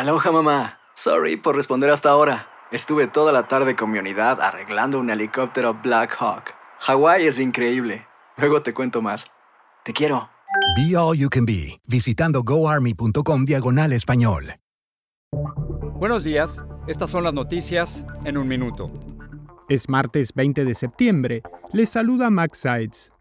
Aloha mamá. Sorry por responder hasta ahora. Estuve toda la tarde con mi unidad arreglando un helicóptero Black Hawk. Hawái es increíble. Luego te cuento más. Te quiero. Be All You Can Be, visitando goarmy.com diagonal español. Buenos días, estas son las noticias en un minuto. Es martes 20 de septiembre. Les saluda Max Sides.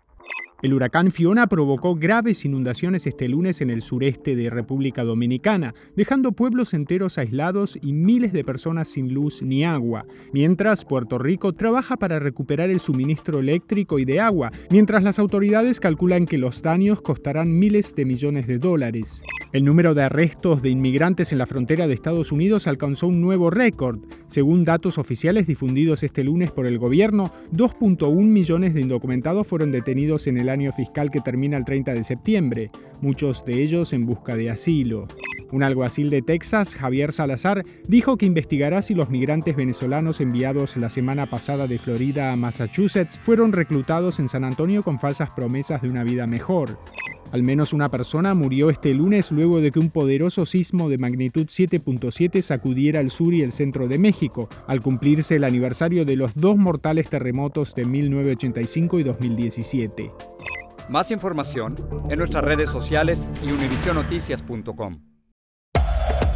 El huracán Fiona provocó graves inundaciones este lunes en el sureste de República Dominicana, dejando pueblos enteros aislados y miles de personas sin luz ni agua, mientras Puerto Rico trabaja para recuperar el suministro eléctrico y de agua, mientras las autoridades calculan que los daños costarán miles de millones de dólares. El número de arrestos de inmigrantes en la frontera de Estados Unidos alcanzó un nuevo récord. Según datos oficiales difundidos este lunes por el gobierno, 2.1 millones de indocumentados fueron detenidos en el año fiscal que termina el 30 de septiembre, muchos de ellos en busca de asilo. Un alguacil de Texas, Javier Salazar, dijo que investigará si los migrantes venezolanos enviados la semana pasada de Florida a Massachusetts fueron reclutados en San Antonio con falsas promesas de una vida mejor. Al menos una persona murió este lunes luego de que un poderoso sismo de magnitud 7.7 sacudiera el sur y el centro de México, al cumplirse el aniversario de los dos mortales terremotos de 1985 y 2017. Más información en nuestras redes sociales y univisionoticias.com.